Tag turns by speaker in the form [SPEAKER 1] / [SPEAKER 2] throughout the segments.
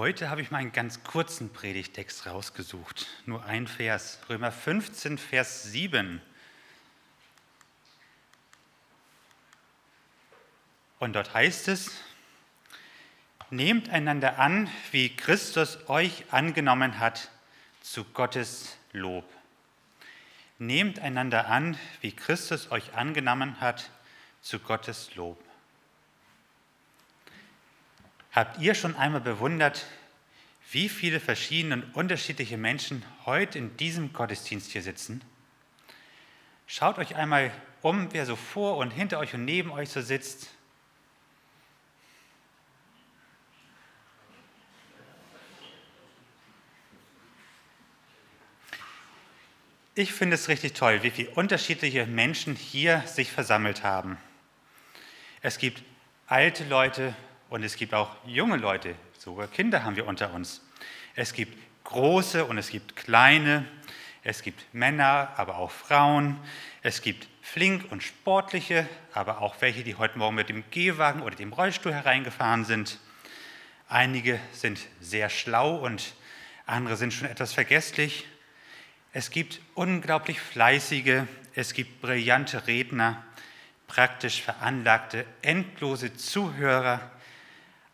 [SPEAKER 1] Heute habe ich mal einen ganz kurzen Predigtext rausgesucht, nur ein Vers, Römer 15, Vers 7. Und dort heißt es, nehmt einander an, wie Christus euch angenommen hat, zu Gottes Lob. Nehmt einander an, wie Christus euch angenommen hat, zu Gottes Lob. Habt ihr schon einmal bewundert, wie viele verschiedene und unterschiedliche Menschen heute in diesem Gottesdienst hier sitzen? Schaut euch einmal um, wer so vor und hinter euch und neben euch so sitzt. Ich finde es richtig toll, wie viele unterschiedliche Menschen hier sich versammelt haben. Es gibt alte Leute, und es gibt auch junge Leute, sogar Kinder haben wir unter uns. Es gibt große und es gibt kleine, es gibt Männer, aber auch Frauen, es gibt flink und sportliche, aber auch welche, die heute Morgen mit dem Gehwagen oder dem Rollstuhl hereingefahren sind. Einige sind sehr schlau und andere sind schon etwas vergesslich. Es gibt unglaublich fleißige, es gibt brillante Redner, praktisch veranlagte, endlose Zuhörer,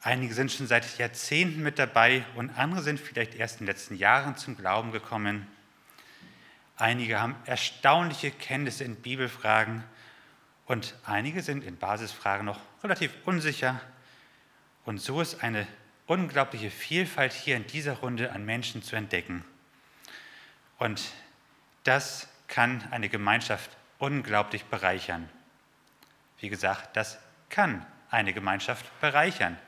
[SPEAKER 1] Einige sind schon seit Jahrzehnten mit dabei und andere sind vielleicht erst in den letzten Jahren zum Glauben gekommen. Einige haben erstaunliche Kenntnisse in Bibelfragen und einige sind in Basisfragen noch relativ unsicher. Und so ist eine unglaubliche Vielfalt hier in dieser Runde an Menschen zu entdecken. Und das kann eine Gemeinschaft unglaublich bereichern. Wie gesagt, das kann eine Gemeinschaft bereichern.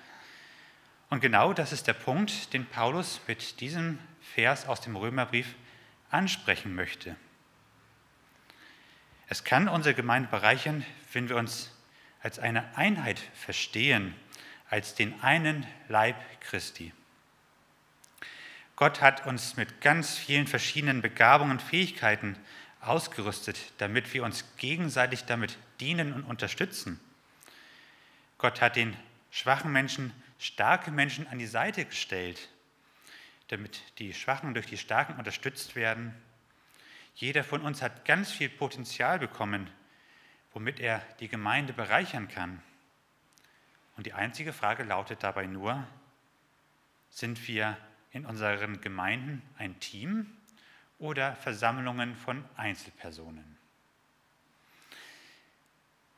[SPEAKER 1] Und genau das ist der Punkt, den Paulus mit diesem Vers aus dem Römerbrief ansprechen möchte. Es kann unsere Gemeinde bereichern, wenn wir uns als eine Einheit verstehen, als den einen Leib Christi. Gott hat uns mit ganz vielen verschiedenen Begabungen und Fähigkeiten ausgerüstet, damit wir uns gegenseitig damit dienen und unterstützen. Gott hat den schwachen Menschen starke Menschen an die Seite gestellt, damit die Schwachen durch die Starken unterstützt werden. Jeder von uns hat ganz viel Potenzial bekommen, womit er die Gemeinde bereichern kann. Und die einzige Frage lautet dabei nur, sind wir in unseren Gemeinden ein Team oder Versammlungen von Einzelpersonen?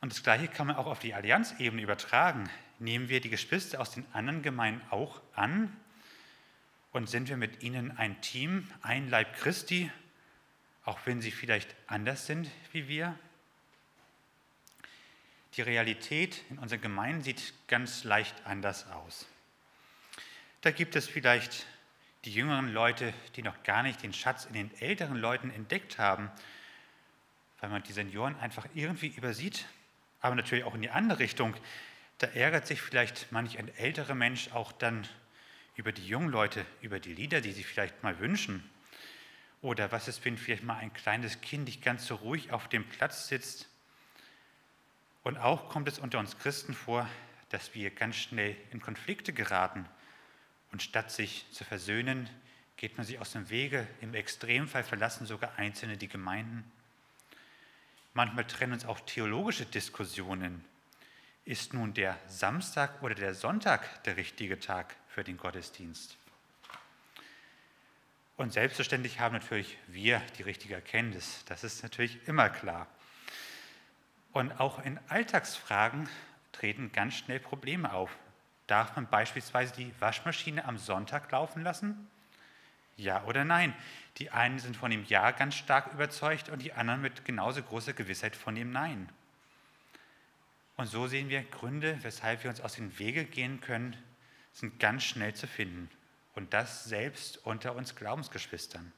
[SPEAKER 1] Und das Gleiche kann man auch auf die Allianzebene übertragen. Nehmen wir die Geschwister aus den anderen Gemeinden auch an und sind wir mit ihnen ein Team, ein Leib Christi, auch wenn sie vielleicht anders sind wie wir? Die Realität in unseren Gemeinden sieht ganz leicht anders aus. Da gibt es vielleicht die jüngeren Leute, die noch gar nicht den Schatz in den älteren Leuten entdeckt haben, weil man die Senioren einfach irgendwie übersieht, aber natürlich auch in die andere Richtung. Da ärgert sich vielleicht manch ein älterer Mensch auch dann über die jungen Leute, über die Lieder, die sie vielleicht mal wünschen. Oder was ist, wenn vielleicht mal ein kleines Kind nicht ganz so ruhig auf dem Platz sitzt? Und auch kommt es unter uns Christen vor, dass wir ganz schnell in Konflikte geraten. Und statt sich zu versöhnen, geht man sich aus dem Wege. Im Extremfall verlassen sogar Einzelne die Gemeinden. Manchmal trennen uns auch theologische Diskussionen ist nun der Samstag oder der Sonntag der richtige Tag für den Gottesdienst? Und selbstverständlich haben natürlich wir die richtige Erkenntnis. Das ist natürlich immer klar. Und auch in Alltagsfragen treten ganz schnell Probleme auf. Darf man beispielsweise die Waschmaschine am Sonntag laufen lassen? Ja oder nein? Die einen sind von dem Ja ganz stark überzeugt und die anderen mit genauso großer Gewissheit von dem Nein. Und so sehen wir Gründe, weshalb wir uns aus dem Wege gehen können, sind ganz schnell zu finden. Und das selbst unter uns Glaubensgeschwistern.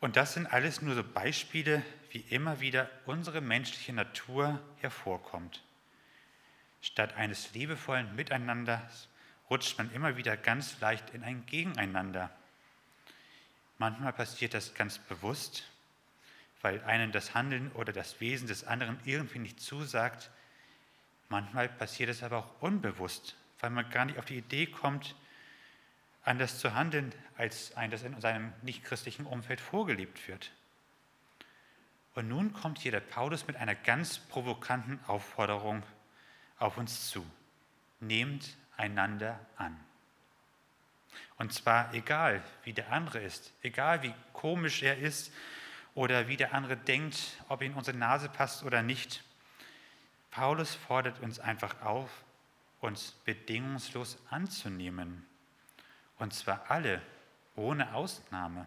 [SPEAKER 1] Und das sind alles nur so Beispiele, wie immer wieder unsere menschliche Natur hervorkommt. Statt eines liebevollen Miteinanders rutscht man immer wieder ganz leicht in ein Gegeneinander. Manchmal passiert das ganz bewusst, weil einem das Handeln oder das Wesen des anderen irgendwie nicht zusagt. Manchmal passiert es aber auch unbewusst, weil man gar nicht auf die Idee kommt, anders zu handeln, als ein das in seinem nichtchristlichen Umfeld vorgelebt wird. Und nun kommt hier der Paulus mit einer ganz provokanten Aufforderung auf uns zu. Nehmt einander an. Und zwar egal, wie der andere ist, egal wie komisch er ist oder wie der andere denkt, ob in unsere Nase passt oder nicht. Paulus fordert uns einfach auf, uns bedingungslos anzunehmen. Und zwar alle, ohne Ausnahme.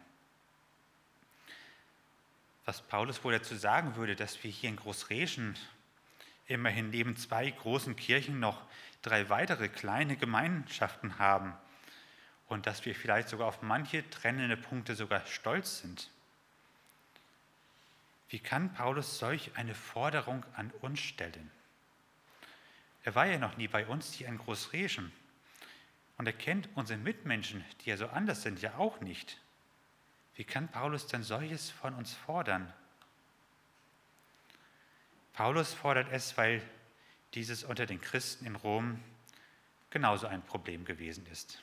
[SPEAKER 1] Was Paulus wohl dazu sagen würde, dass wir hier in Großreschen immerhin neben zwei großen Kirchen noch drei weitere kleine Gemeinschaften haben und dass wir vielleicht sogar auf manche trennende Punkte sogar stolz sind. Wie kann Paulus solch eine Forderung an uns stellen? Er war ja noch nie bei uns hier in Großreschen und er kennt unsere Mitmenschen, die ja so anders sind, ja auch nicht. Wie kann Paulus denn solches von uns fordern? Paulus fordert es, weil dieses unter den Christen in Rom genauso ein Problem gewesen ist.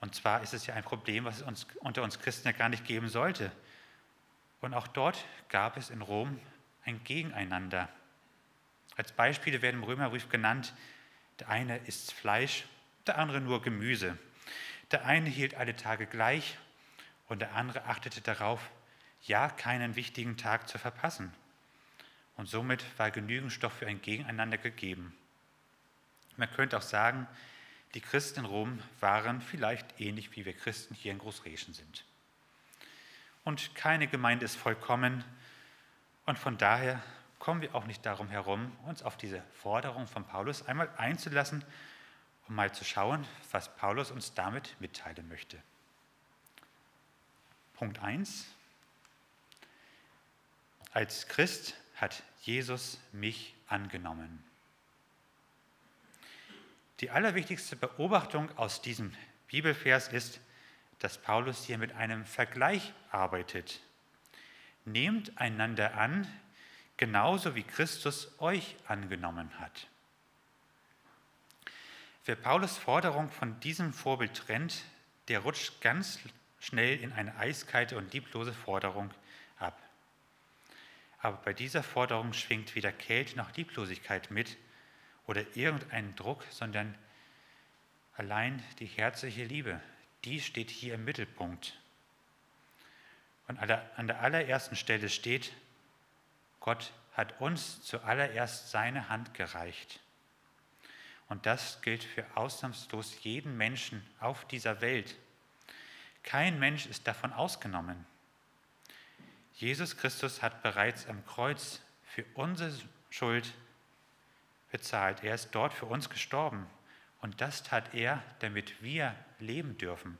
[SPEAKER 1] Und zwar ist es ja ein Problem, was es uns, unter uns Christen ja gar nicht geben sollte. Und auch dort gab es in Rom ein Gegeneinander. Als Beispiele werden im Römerbrief genannt, der eine isst Fleisch, der andere nur Gemüse. Der eine hielt alle Tage gleich und der andere achtete darauf, ja keinen wichtigen Tag zu verpassen. Und somit war genügend Stoff für ein Gegeneinander gegeben. Man könnte auch sagen, die Christen in Rom waren vielleicht ähnlich wie wir Christen hier in Großreschen sind. Und keine Gemeinde ist vollkommen. Und von daher kommen wir auch nicht darum herum, uns auf diese Forderung von Paulus einmal einzulassen, um mal zu schauen, was Paulus uns damit mitteilen möchte. Punkt 1. Als Christ hat Jesus mich angenommen. Die allerwichtigste Beobachtung aus diesem Bibelvers ist, dass Paulus hier mit einem Vergleich arbeitet. Nehmt einander an, genauso wie Christus euch angenommen hat. Wer Paulus Forderung von diesem Vorbild trennt, der rutscht ganz schnell in eine eiskalte und lieblose Forderung ab. Aber bei dieser Forderung schwingt weder Kälte noch Lieblosigkeit mit oder irgendein Druck, sondern allein die herzliche Liebe, die steht hier im Mittelpunkt. Und an der allerersten Stelle steht, Gott hat uns zuallererst seine Hand gereicht. Und das gilt für ausnahmslos jeden Menschen auf dieser Welt. Kein Mensch ist davon ausgenommen. Jesus Christus hat bereits am Kreuz für unsere Schuld bezahlt. Er ist dort für uns gestorben. Und das tat er, damit wir leben dürfen.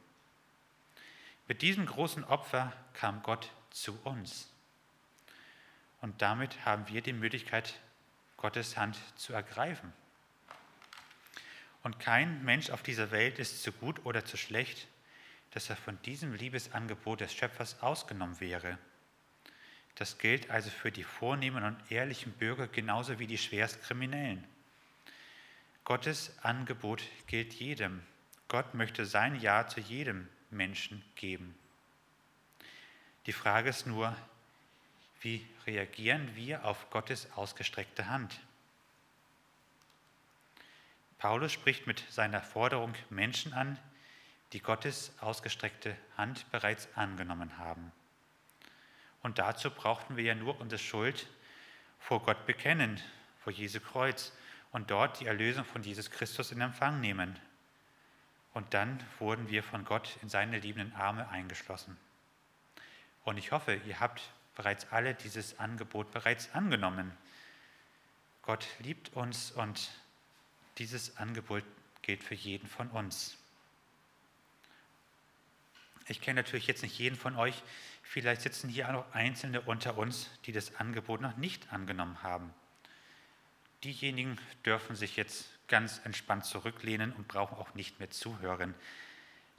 [SPEAKER 1] Mit diesem großen Opfer kam Gott zu uns. Und damit haben wir die Möglichkeit, Gottes Hand zu ergreifen. Und kein Mensch auf dieser Welt ist zu gut oder zu schlecht, dass er von diesem Liebesangebot des Schöpfers ausgenommen wäre. Das gilt also für die vornehmen und ehrlichen Bürger genauso wie die schwerst Kriminellen. Gottes Angebot gilt jedem. Gott möchte sein Ja zu jedem Menschen geben. Die Frage ist nur, wie reagieren wir auf Gottes ausgestreckte Hand? Paulus spricht mit seiner Forderung Menschen an, die Gottes ausgestreckte Hand bereits angenommen haben. Und dazu brauchten wir ja nur unsere Schuld vor Gott bekennen, vor Jesu Kreuz und dort die Erlösung von Jesus Christus in Empfang nehmen. Und dann wurden wir von Gott in seine liebenden Arme eingeschlossen. Und ich hoffe, ihr habt bereits alle dieses Angebot bereits angenommen. Gott liebt uns und dieses Angebot gilt für jeden von uns. Ich kenne natürlich jetzt nicht jeden von euch. Vielleicht sitzen hier auch noch Einzelne unter uns, die das Angebot noch nicht angenommen haben. Diejenigen dürfen sich jetzt ganz entspannt zurücklehnen und brauchen auch nicht mehr zuhören.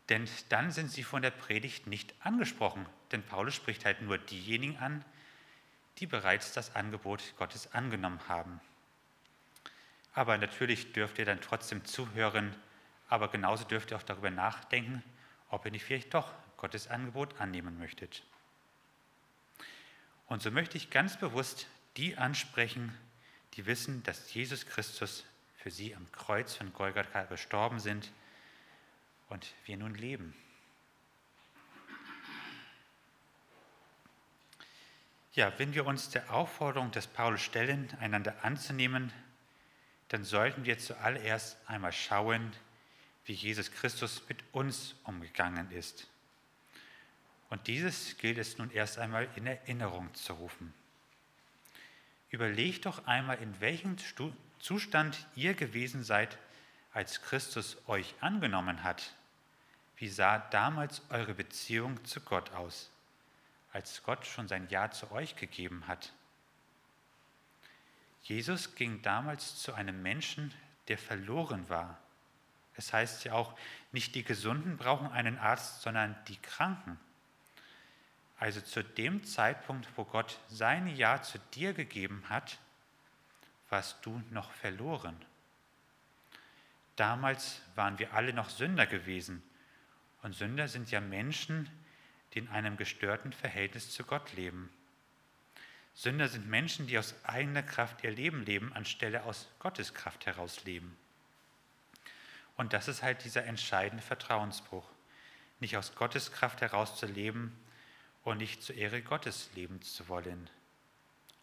[SPEAKER 1] Denn dann sind sie von der Predigt nicht angesprochen. Denn Paulus spricht halt nur diejenigen an, die bereits das Angebot Gottes angenommen haben. Aber natürlich dürft ihr dann trotzdem zuhören, aber genauso dürft ihr auch darüber nachdenken, ob ihr nicht vielleicht doch Gottes Angebot annehmen möchtet. Und so möchte ich ganz bewusst die ansprechen, die wissen, dass Jesus Christus für sie am Kreuz von Golgatha gestorben sind und wir nun leben. Ja, wenn wir uns der Aufforderung des Paulus stellen, einander anzunehmen, dann sollten wir zuallererst einmal schauen, wie Jesus Christus mit uns umgegangen ist. Und dieses gilt es nun erst einmal in Erinnerung zu rufen. Überlegt doch einmal, in welchem Zustand ihr gewesen seid, als Christus euch angenommen hat. Wie sah damals eure Beziehung zu Gott aus, als Gott schon sein Ja zu euch gegeben hat? Jesus ging damals zu einem Menschen, der verloren war. Es heißt ja auch, nicht die Gesunden brauchen einen Arzt, sondern die Kranken. Also zu dem Zeitpunkt, wo Gott sein Ja zu dir gegeben hat, warst du noch verloren. Damals waren wir alle noch Sünder gewesen. Und Sünder sind ja Menschen, die in einem gestörten Verhältnis zu Gott leben. Sünder sind Menschen, die aus eigener Kraft ihr Leben leben, anstelle aus Gottes Kraft heraus leben. Und das ist halt dieser entscheidende Vertrauensbruch. Nicht aus Gottes Kraft heraus zu leben, und nicht zur Ehre Gottes leben zu wollen.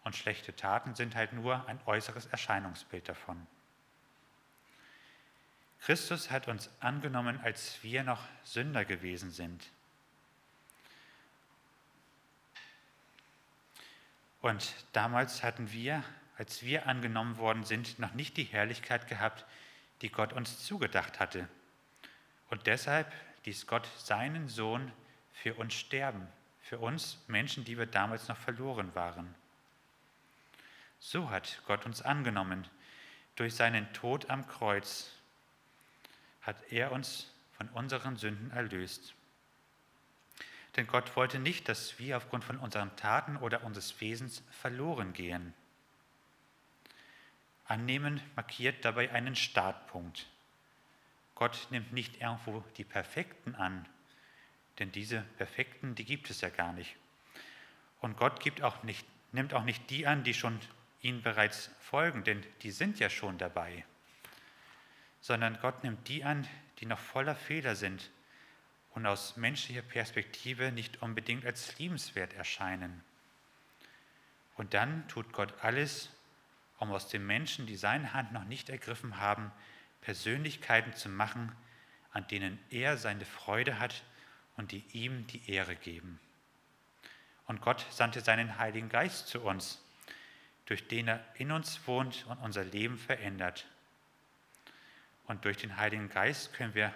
[SPEAKER 1] Und schlechte Taten sind halt nur ein äußeres Erscheinungsbild davon. Christus hat uns angenommen, als wir noch Sünder gewesen sind. Und damals hatten wir, als wir angenommen worden sind, noch nicht die Herrlichkeit gehabt, die Gott uns zugedacht hatte. Und deshalb ließ Gott seinen Sohn für uns sterben, für uns Menschen, die wir damals noch verloren waren. So hat Gott uns angenommen. Durch seinen Tod am Kreuz hat er uns von unseren Sünden erlöst. Denn Gott wollte nicht, dass wir aufgrund von unseren Taten oder unseres Wesens verloren gehen. Annehmen markiert dabei einen Startpunkt. Gott nimmt nicht irgendwo die Perfekten an, denn diese Perfekten, die gibt es ja gar nicht. Und Gott gibt auch nicht, nimmt auch nicht die an, die schon ihnen bereits folgen, denn die sind ja schon dabei. Sondern Gott nimmt die an, die noch voller Fehler sind und aus menschlicher Perspektive nicht unbedingt als liebenswert erscheinen. Und dann tut Gott alles, um aus den Menschen, die seine Hand noch nicht ergriffen haben, Persönlichkeiten zu machen, an denen er seine Freude hat und die ihm die Ehre geben. Und Gott sandte seinen Heiligen Geist zu uns, durch den er in uns wohnt und unser Leben verändert. Und durch den Heiligen Geist können wir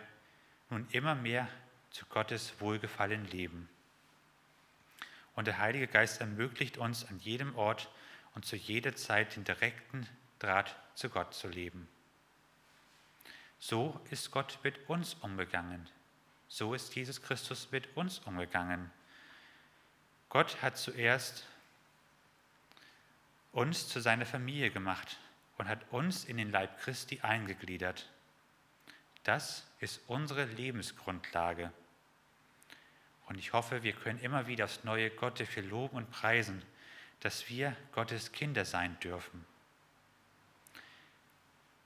[SPEAKER 1] nun immer mehr zu Gottes Wohlgefallen leben. Und der Heilige Geist ermöglicht uns an jedem Ort und zu jeder Zeit den direkten Draht zu Gott zu leben. So ist Gott mit uns umgegangen. So ist Jesus Christus mit uns umgegangen. Gott hat zuerst uns zu seiner Familie gemacht und hat uns in den Leib Christi eingegliedert. Das ist unsere Lebensgrundlage. Und ich hoffe, wir können immer wieder aufs Neue Gott dafür loben und preisen, dass wir Gottes Kinder sein dürfen.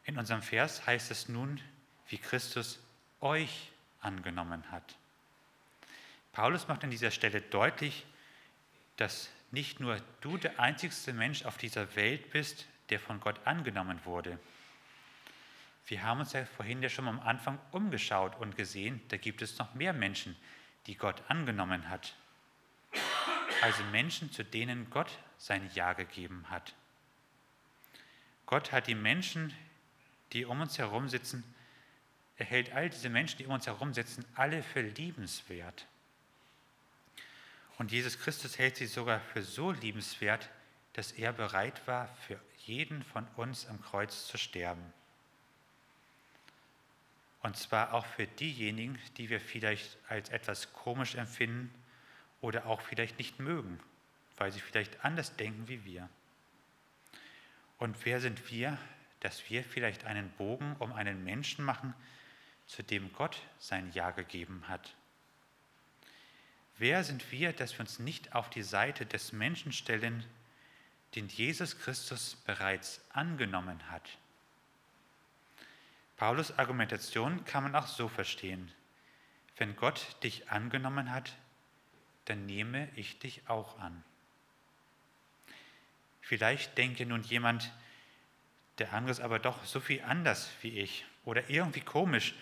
[SPEAKER 1] In unserem Vers heißt es nun, wie Christus euch angenommen hat. Paulus macht an dieser Stelle deutlich, dass nicht nur du der einzigste Mensch auf dieser Welt bist, der von Gott angenommen wurde. Wir haben uns ja vorhin ja schon am Anfang umgeschaut und gesehen, da gibt es noch mehr Menschen, die Gott angenommen hat. Also Menschen, zu denen Gott sein Ja gegeben hat. Gott hat die Menschen, die um uns herum sitzen, er hält all diese Menschen, die um uns herum sitzen, alle für liebenswert. Und Jesus Christus hält sie sogar für so liebenswert, dass er bereit war, für jeden von uns am Kreuz zu sterben. Und zwar auch für diejenigen, die wir vielleicht als etwas komisch empfinden oder auch vielleicht nicht mögen, weil sie vielleicht anders denken wie wir. Und wer sind wir, dass wir vielleicht einen Bogen um einen Menschen machen, zu dem Gott sein Ja gegeben hat. Wer sind wir, dass wir uns nicht auf die Seite des Menschen stellen, den Jesus Christus bereits angenommen hat? Paulus Argumentation kann man auch so verstehen. Wenn Gott dich angenommen hat, dann nehme ich dich auch an. Vielleicht denke nun jemand, der andere ist aber doch so viel anders wie ich oder irgendwie komisch,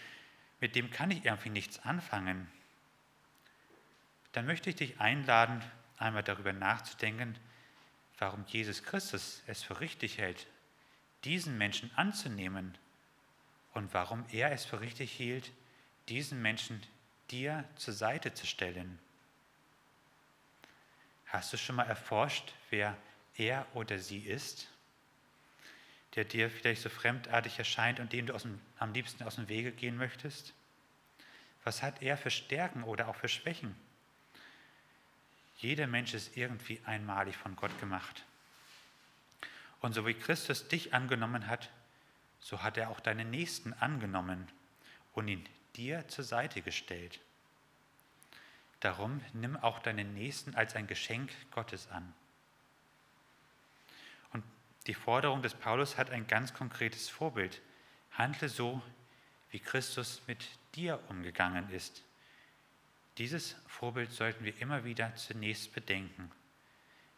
[SPEAKER 1] mit dem kann ich irgendwie nichts anfangen. Dann möchte ich dich einladen, einmal darüber nachzudenken, warum Jesus Christus es für richtig hält, diesen Menschen anzunehmen und warum er es für richtig hielt, diesen Menschen dir zur Seite zu stellen. Hast du schon mal erforscht, wer er oder sie ist, der dir vielleicht so fremdartig erscheint und dem du dem, am liebsten aus dem Wege gehen möchtest? Was hat er für Stärken oder auch für Schwächen? Jeder Mensch ist irgendwie einmalig von Gott gemacht. Und so wie Christus dich angenommen hat, so hat er auch deinen Nächsten angenommen und ihn dir zur Seite gestellt. Darum nimm auch deinen Nächsten als ein Geschenk Gottes an. Und die Forderung des Paulus hat ein ganz konkretes Vorbild. Handle so, wie Christus mit dir umgegangen ist. Dieses Vorbild sollten wir immer wieder zunächst bedenken,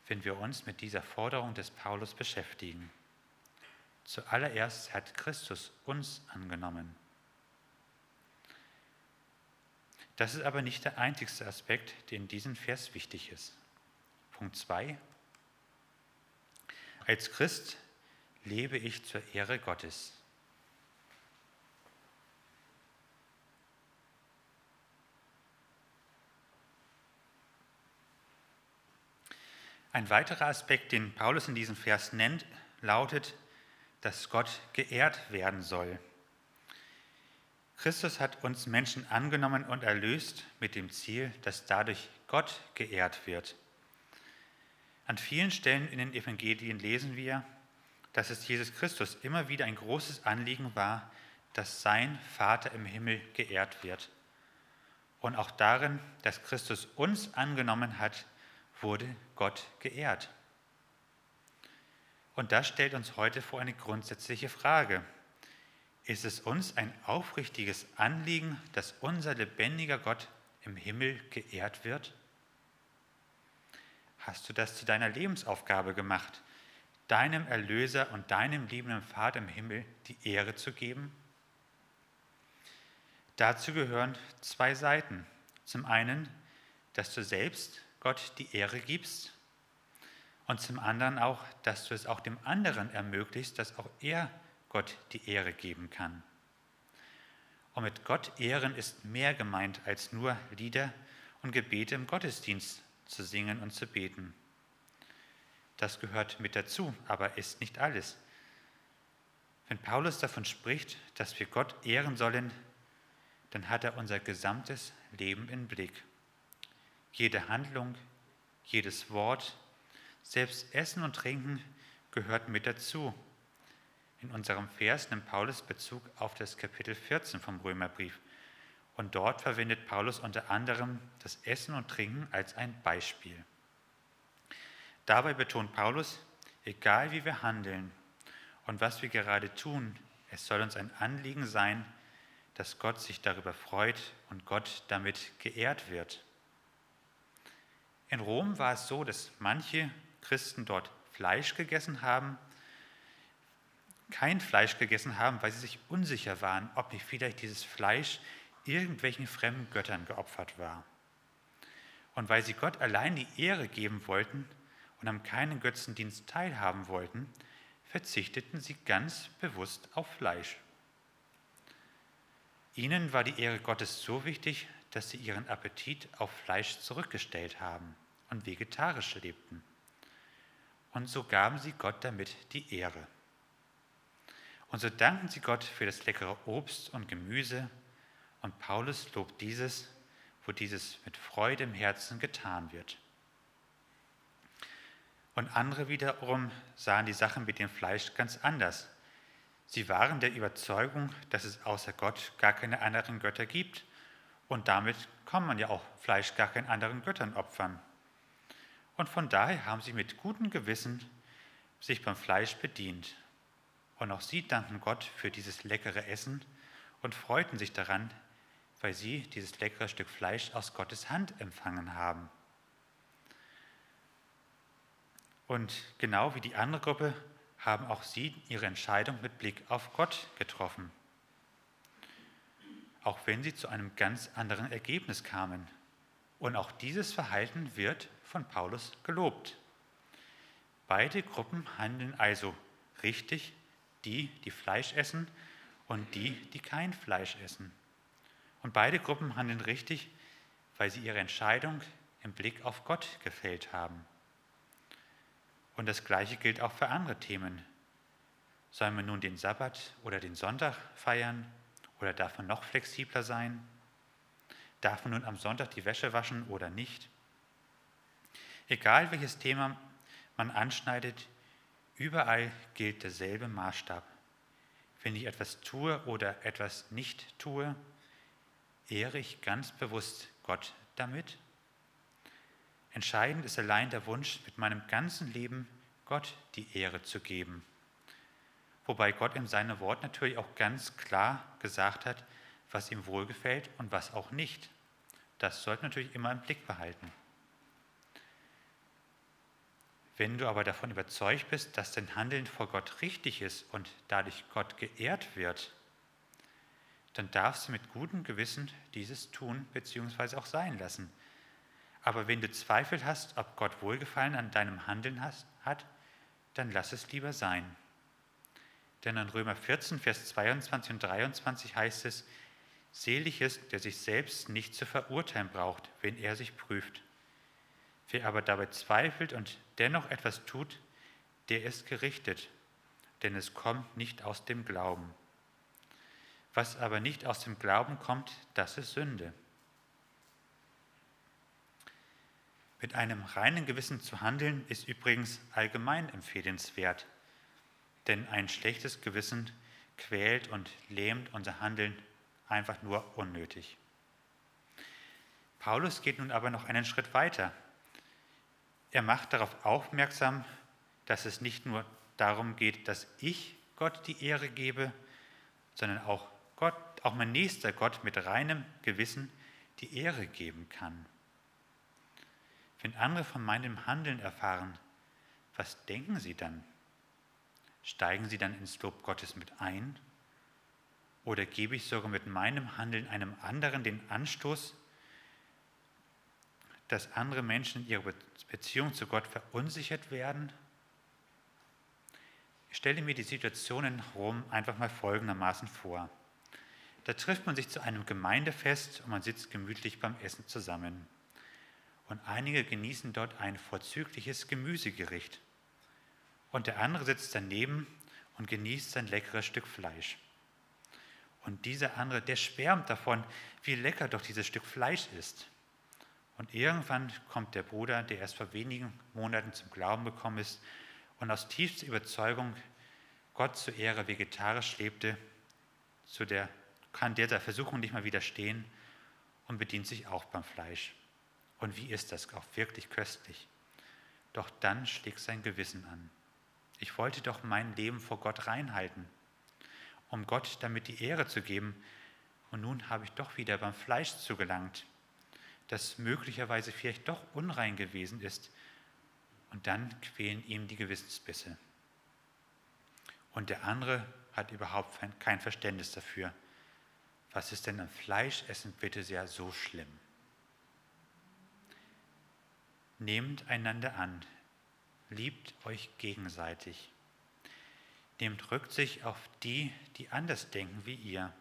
[SPEAKER 1] wenn wir uns mit dieser Forderung des Paulus beschäftigen. Zuallererst hat Christus uns angenommen. Das ist aber nicht der einzigste Aspekt, der in diesem Vers wichtig ist. Punkt 2. Als Christ lebe ich zur Ehre Gottes. Ein weiterer Aspekt, den Paulus in diesem Vers nennt, lautet, dass Gott geehrt werden soll. Christus hat uns Menschen angenommen und erlöst mit dem Ziel, dass dadurch Gott geehrt wird. An vielen Stellen in den Evangelien lesen wir, dass es Jesus Christus immer wieder ein großes Anliegen war, dass sein Vater im Himmel geehrt wird. Und auch darin, dass Christus uns angenommen hat, wurde Gott geehrt. Und das stellt uns heute vor eine grundsätzliche Frage ist es uns ein aufrichtiges Anliegen, dass unser lebendiger Gott im Himmel geehrt wird? Hast du das zu deiner Lebensaufgabe gemacht, deinem Erlöser und deinem liebenden Vater im Himmel die Ehre zu geben? Dazu gehören zwei Seiten. Zum einen, dass du selbst Gott die Ehre gibst und zum anderen auch, dass du es auch dem anderen ermöglicht, dass auch er Gott die Ehre geben kann. Und mit Gott ehren ist mehr gemeint als nur Lieder und Gebete im Gottesdienst zu singen und zu beten. Das gehört mit dazu, aber ist nicht alles. Wenn Paulus davon spricht, dass wir Gott ehren sollen, dann hat er unser gesamtes Leben im Blick. Jede Handlung, jedes Wort, selbst Essen und Trinken gehört mit dazu in unserem Vers nimmt Paulus Bezug auf das Kapitel 14 vom Römerbrief. Und dort verwendet Paulus unter anderem das Essen und Trinken als ein Beispiel. Dabei betont Paulus, egal wie wir handeln und was wir gerade tun, es soll uns ein Anliegen sein, dass Gott sich darüber freut und Gott damit geehrt wird. In Rom war es so, dass manche Christen dort Fleisch gegessen haben kein Fleisch gegessen haben, weil sie sich unsicher waren, ob nicht vielleicht dieses Fleisch irgendwelchen fremden Göttern geopfert war. Und weil sie Gott allein die Ehre geben wollten und am keinen Götzendienst teilhaben wollten, verzichteten sie ganz bewusst auf Fleisch. Ihnen war die Ehre Gottes so wichtig, dass sie ihren Appetit auf Fleisch zurückgestellt haben und vegetarisch lebten. Und so gaben sie Gott damit die Ehre. Und so danken sie Gott für das leckere Obst und Gemüse und Paulus lobt dieses, wo dieses mit Freude im Herzen getan wird. Und andere wiederum sahen die Sachen mit dem Fleisch ganz anders. Sie waren der Überzeugung, dass es außer Gott gar keine anderen Götter gibt und damit kann man ja auch Fleisch gar keinen anderen Göttern opfern. Und von daher haben sie mit gutem Gewissen sich beim Fleisch bedient. Und auch sie danken Gott für dieses leckere Essen und freuten sich daran, weil sie dieses leckere Stück Fleisch aus Gottes Hand empfangen haben. Und genau wie die andere Gruppe haben auch sie ihre Entscheidung mit Blick auf Gott getroffen. Auch wenn sie zu einem ganz anderen Ergebnis kamen. Und auch dieses Verhalten wird von Paulus gelobt. Beide Gruppen handeln also richtig, die, die Fleisch essen und die, die kein Fleisch essen. Und beide Gruppen handeln richtig, weil sie ihre Entscheidung im Blick auf Gott gefällt haben. Und das Gleiche gilt auch für andere Themen. Sollen wir nun den Sabbat oder den Sonntag feiern oder darf man noch flexibler sein? Darf man nun am Sonntag die Wäsche waschen oder nicht? Egal welches Thema man anschneidet, überall gilt derselbe Maßstab. Wenn ich etwas tue oder etwas nicht tue, ehre ich ganz bewusst Gott damit? Entscheidend ist allein der Wunsch, mit meinem ganzen Leben Gott die Ehre zu geben. Wobei Gott in seinem Wort natürlich auch ganz klar gesagt hat, was ihm wohlgefällt und was auch nicht. Das sollte natürlich immer im Blick behalten. Wenn du aber davon überzeugt bist, dass dein Handeln vor Gott richtig ist und dadurch Gott geehrt wird, dann darfst du mit gutem Gewissen dieses tun bzw. auch sein lassen. Aber wenn du Zweifel hast, ob Gott Wohlgefallen an deinem Handeln hat, dann lass es lieber sein. Denn in Römer 14, Vers 22 und 23 heißt es, Selig ist, der sich selbst nicht zu verurteilen braucht, wenn er sich prüft. Wer aber dabei zweifelt und dennoch etwas tut, der ist gerichtet, denn es kommt nicht aus dem Glauben. Was aber nicht aus dem Glauben kommt, das ist Sünde. Mit einem reinen Gewissen zu handeln ist übrigens allgemein empfehlenswert, denn ein schlechtes Gewissen quält und lähmt unser Handeln einfach nur unnötig. Paulus geht nun aber noch einen Schritt weiter. Er macht darauf aufmerksam, dass es nicht nur darum geht, dass ich Gott die Ehre gebe, sondern auch Gott, auch mein nächster Gott mit reinem Gewissen die Ehre geben kann. Wenn andere von meinem Handeln erfahren, was denken sie dann? Steigen sie dann ins Lob Gottes mit ein? Oder gebe ich sogar mit meinem Handeln einem anderen den Anstoß, dass andere Menschen in ihrer Beziehung zu Gott verunsichert werden? Ich stelle mir die Situation in Rom einfach mal folgendermaßen vor. Da trifft man sich zu einem Gemeindefest und man sitzt gemütlich beim Essen zusammen und einige genießen dort ein vorzügliches Gemüsegericht. Und der andere sitzt daneben und genießt sein leckeres Stück Fleisch. Und dieser andere, der schwärmt davon, wie lecker doch dieses Stück Fleisch ist. Und irgendwann kommt der Bruder, der erst vor wenigen Monaten zum Glauben gekommen ist und aus tiefster Überzeugung Gott zur Ehre vegetarisch lebte, zu der kann der Versuchung nicht mal widerstehen und bedient sich auch beim Fleisch. Und wie ist das auch wirklich köstlich? Doch dann schlägt sein Gewissen an. Ich wollte doch mein Leben vor Gott reinhalten, um Gott damit die Ehre zu geben. Und nun habe ich doch wieder beim Fleisch zugelangt, das möglicherweise vielleicht doch unrein gewesen ist. Und dann quälen ihm die Gewissensbisse. Und der andere hat überhaupt kein Verständnis dafür. Was ist denn am Fleischessen bitte sehr so schlimm? Nehmt einander an, liebt euch gegenseitig. Nehmt Rücksicht auf die, die anders denken wie ihr.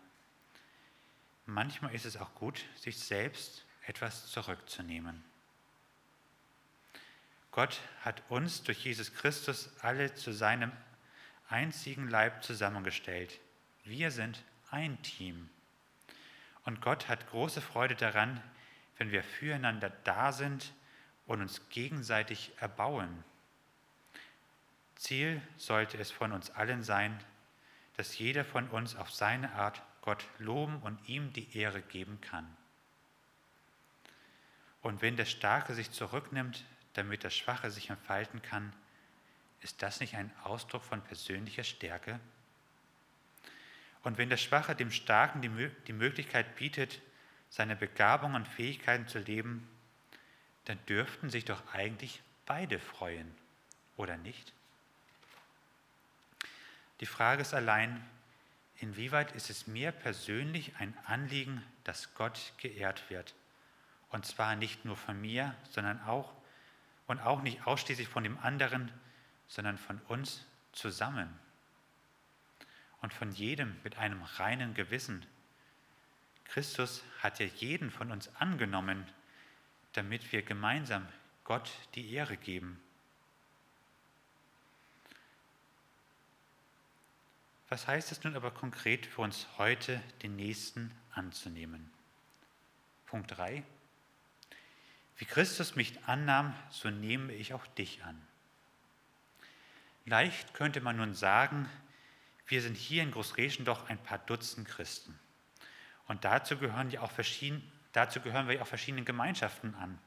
[SPEAKER 1] Manchmal ist es auch gut, sich selbst etwas zurückzunehmen. Gott hat uns durch Jesus Christus alle zu seinem einzigen Leib zusammengestellt. Wir sind ein Team. Und Gott hat große Freude daran, wenn wir füreinander da sind und uns gegenseitig erbauen. Ziel sollte es von uns allen sein, dass jeder von uns auf seine Art Gott loben und ihm die Ehre geben kann. Und wenn der Starke sich zurücknimmt, damit der Schwache sich entfalten kann, ist das nicht ein Ausdruck von persönlicher Stärke? Und wenn der Schwache dem Starken die, die Möglichkeit bietet, seine Begabungen und Fähigkeiten zu leben, dann dürften sich doch eigentlich beide freuen, oder nicht? Die Frage ist allein, inwieweit ist es mir persönlich ein Anliegen, dass Gott geehrt wird? Und zwar nicht nur von mir, sondern auch und auch nicht ausschließlich von dem anderen, sondern von uns zusammen und von jedem mit einem reinen Gewissen. Christus hat ja jeden von uns angenommen, damit wir gemeinsam Gott die Ehre geben. Was heißt es nun aber konkret für uns heute, den Nächsten anzunehmen? Punkt 3. Wie Christus mich annahm, so nehme ich auch dich an. Leicht könnte man nun sagen, wir sind hier in Großreschen doch ein paar Dutzend Christen. Und dazu gehören, ja auch dazu gehören wir ja auch verschiedenen Gemeinschaften an.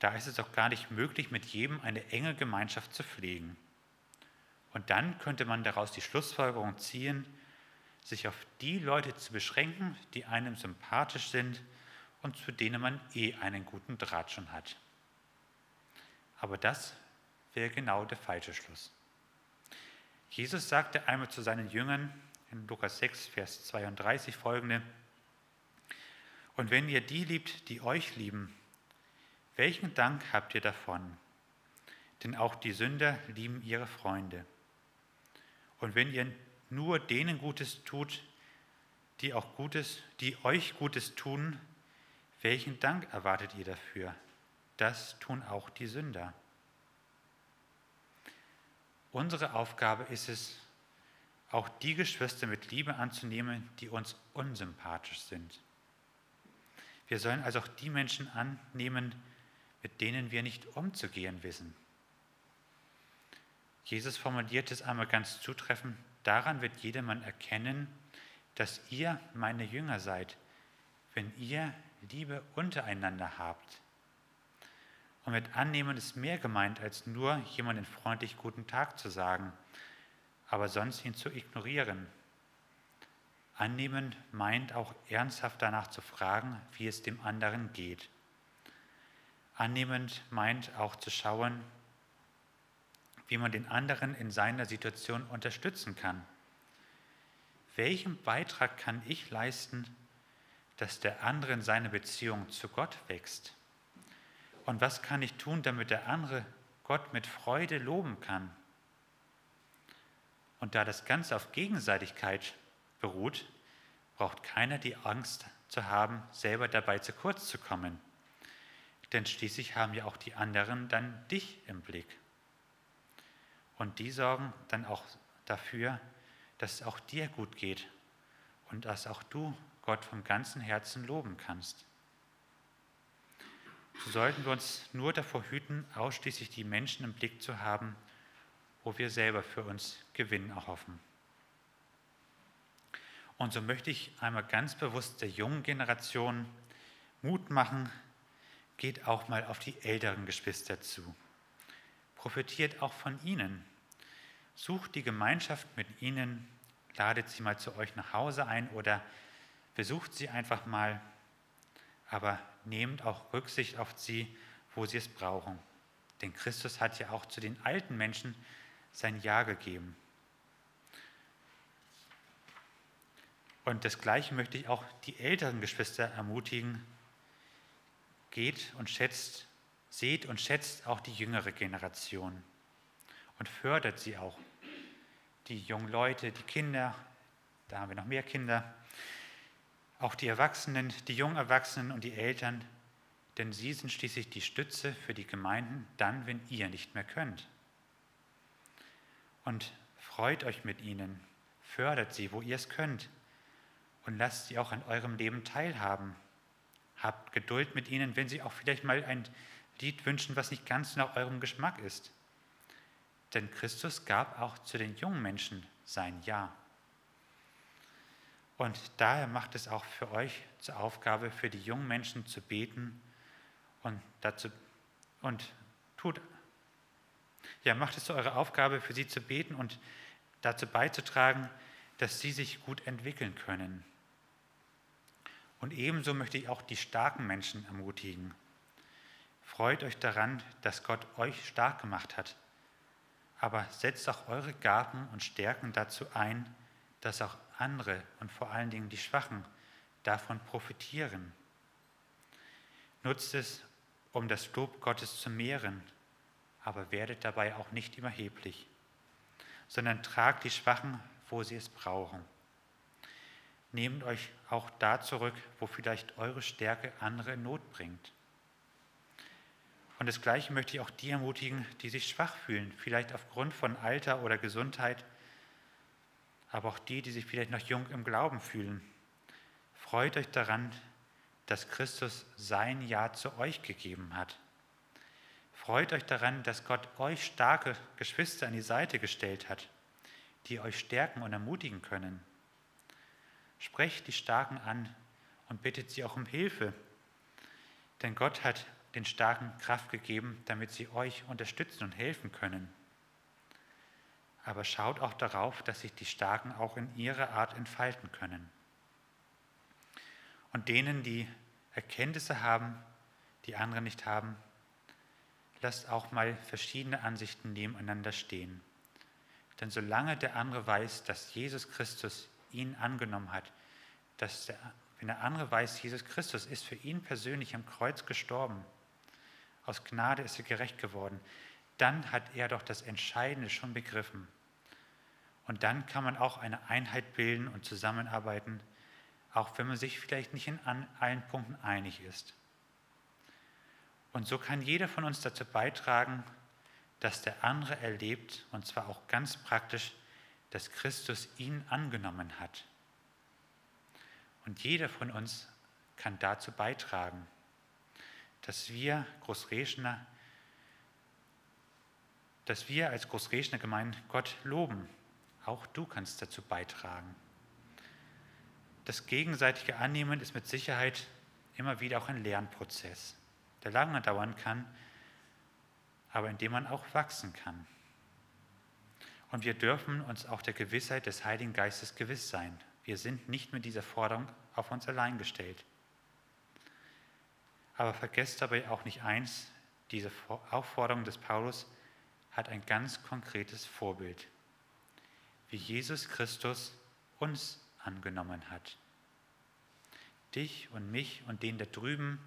[SPEAKER 1] Da ist es auch gar nicht möglich, mit jedem eine enge Gemeinschaft zu pflegen. Und dann könnte man daraus die Schlussfolgerung ziehen, sich auf die Leute zu beschränken, die einem sympathisch sind und zu denen man eh einen guten Draht schon hat. Aber das wäre genau der falsche Schluss. Jesus sagte einmal zu seinen Jüngern in Lukas 6, Vers 32 folgende, Und wenn ihr die liebt, die euch lieben, welchen Dank habt ihr davon? Denn auch die Sünder lieben ihre Freunde. Und wenn ihr nur denen Gutes tut, die auch Gutes, die euch Gutes tun, welchen Dank erwartet ihr dafür? Das tun auch die Sünder. Unsere Aufgabe ist es, auch die Geschwister mit Liebe anzunehmen, die uns unsympathisch sind. Wir sollen also auch die Menschen annehmen, mit denen wir nicht umzugehen wissen. Jesus formuliert es einmal ganz zutreffend, daran wird jedermann erkennen, dass ihr meine Jünger seid, wenn ihr Liebe untereinander habt. Und mit annehmen ist mehr gemeint, als nur jemanden freundlich guten Tag zu sagen, aber sonst ihn zu ignorieren. Annehmen meint auch ernsthaft danach zu fragen, wie es dem anderen geht. Annehmend meint auch zu schauen, wie man den anderen in seiner Situation unterstützen kann. Welchen Beitrag kann ich leisten, dass der andere in seiner Beziehung zu Gott wächst? Und was kann ich tun, damit der andere Gott mit Freude loben kann? Und da das Ganze auf Gegenseitigkeit beruht, braucht keiner die Angst zu haben, selber dabei zu kurz zu kommen. Denn schließlich haben ja auch die anderen dann dich im Blick. Und die sorgen dann auch dafür, dass es auch dir gut geht und dass auch du Gott vom ganzen Herzen loben kannst. So sollten wir uns nur davor hüten, ausschließlich die Menschen im Blick zu haben, wo wir selber für uns Gewinn erhoffen. Und so möchte ich einmal ganz bewusst der jungen Generation Mut machen, geht auch mal auf die älteren Geschwister zu profitiert auch von ihnen. Sucht die Gemeinschaft mit ihnen, ladet sie mal zu euch nach Hause ein oder besucht sie einfach mal, aber nehmt auch Rücksicht auf sie, wo sie es brauchen. Denn Christus hat ja auch zu den alten Menschen sein Ja gegeben. Und das Gleiche möchte ich auch die älteren Geschwister ermutigen. Geht und schätzt Seht und schätzt auch die jüngere Generation und fördert sie auch. Die jungen Leute, die Kinder, da haben wir noch mehr Kinder, auch die Erwachsenen, die jungen Erwachsenen und die Eltern, denn sie sind schließlich die Stütze für die Gemeinden, dann, wenn ihr nicht mehr könnt. Und freut euch mit ihnen, fördert sie, wo ihr es könnt und lasst sie auch an eurem Leben teilhaben. Habt Geduld mit ihnen, wenn sie auch vielleicht mal ein Lied wünschen, was nicht ganz nach eurem Geschmack ist. Denn Christus gab auch zu den jungen Menschen sein Ja. Und daher macht es auch für euch zur Aufgabe, für die jungen Menschen zu beten und dazu und tut ja, macht es zu eurer Aufgabe, für sie zu beten und dazu beizutragen, dass sie sich gut entwickeln können. Und ebenso möchte ich auch die starken Menschen ermutigen. Freut euch daran, dass Gott euch stark gemacht hat. Aber setzt auch eure Gaben und Stärken dazu ein, dass auch andere und vor allen Dingen die Schwachen davon profitieren. Nutzt es, um das Lob Gottes zu mehren, aber werdet dabei auch nicht überheblich, sondern tragt die Schwachen, wo sie es brauchen. Nehmt euch auch da zurück, wo vielleicht eure Stärke andere in Not bringt. Und das Gleiche möchte ich auch die ermutigen, die sich schwach fühlen, vielleicht aufgrund von Alter oder Gesundheit, aber auch die, die sich vielleicht noch jung im Glauben fühlen. Freut euch daran, dass Christus sein Ja zu euch gegeben hat. Freut euch daran, dass Gott euch starke Geschwister an die Seite gestellt hat, die euch stärken und ermutigen können. Sprecht die Starken an und bittet sie auch um Hilfe, denn Gott hat den Starken Kraft gegeben, damit sie euch unterstützen und helfen können aber schaut auch darauf, dass sich die Starken auch in ihrer Art entfalten können. Und denen, die Erkenntnisse haben, die andere nicht haben, lasst auch mal verschiedene Ansichten nebeneinander stehen. Denn solange der andere weiß, dass Jesus Christus ihn angenommen hat, dass der, wenn der andere weiß, Jesus Christus ist für ihn persönlich am Kreuz gestorben, aus Gnade ist er gerecht geworden, dann hat er doch das Entscheidende schon begriffen. Und dann kann man auch eine Einheit bilden und zusammenarbeiten, auch wenn man sich vielleicht nicht in allen Punkten einig ist. Und so kann jeder von uns dazu beitragen, dass der andere erlebt, und zwar auch ganz praktisch, dass Christus ihn angenommen hat. Und jeder von uns kann dazu beitragen, dass wir Großreschner, dass wir als Großreschner Gemeinde Gott loben auch du kannst dazu beitragen. Das gegenseitige Annehmen ist mit Sicherheit immer wieder auch ein Lernprozess, der lange dauern kann, aber in dem man auch wachsen kann. Und wir dürfen uns auch der Gewissheit des Heiligen Geistes gewiss sein. Wir sind nicht mit dieser Forderung auf uns allein gestellt. Aber vergesst dabei auch nicht eins, diese Aufforderung des Paulus hat ein ganz konkretes Vorbild wie Jesus Christus uns angenommen hat. Dich und mich und den da drüben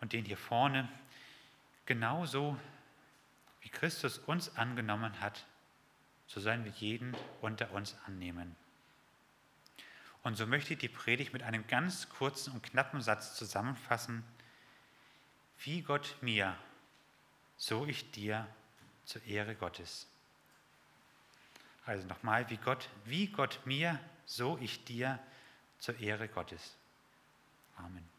[SPEAKER 1] und den hier vorne, genauso wie Christus uns angenommen hat, so sollen wir jeden unter uns annehmen. Und so möchte ich die Predigt mit einem ganz kurzen und knappen Satz zusammenfassen. Wie Gott mir, so ich dir zur Ehre Gottes. Also nochmal, wie Gott, wie Gott mir, so ich dir zur Ehre Gottes. Amen.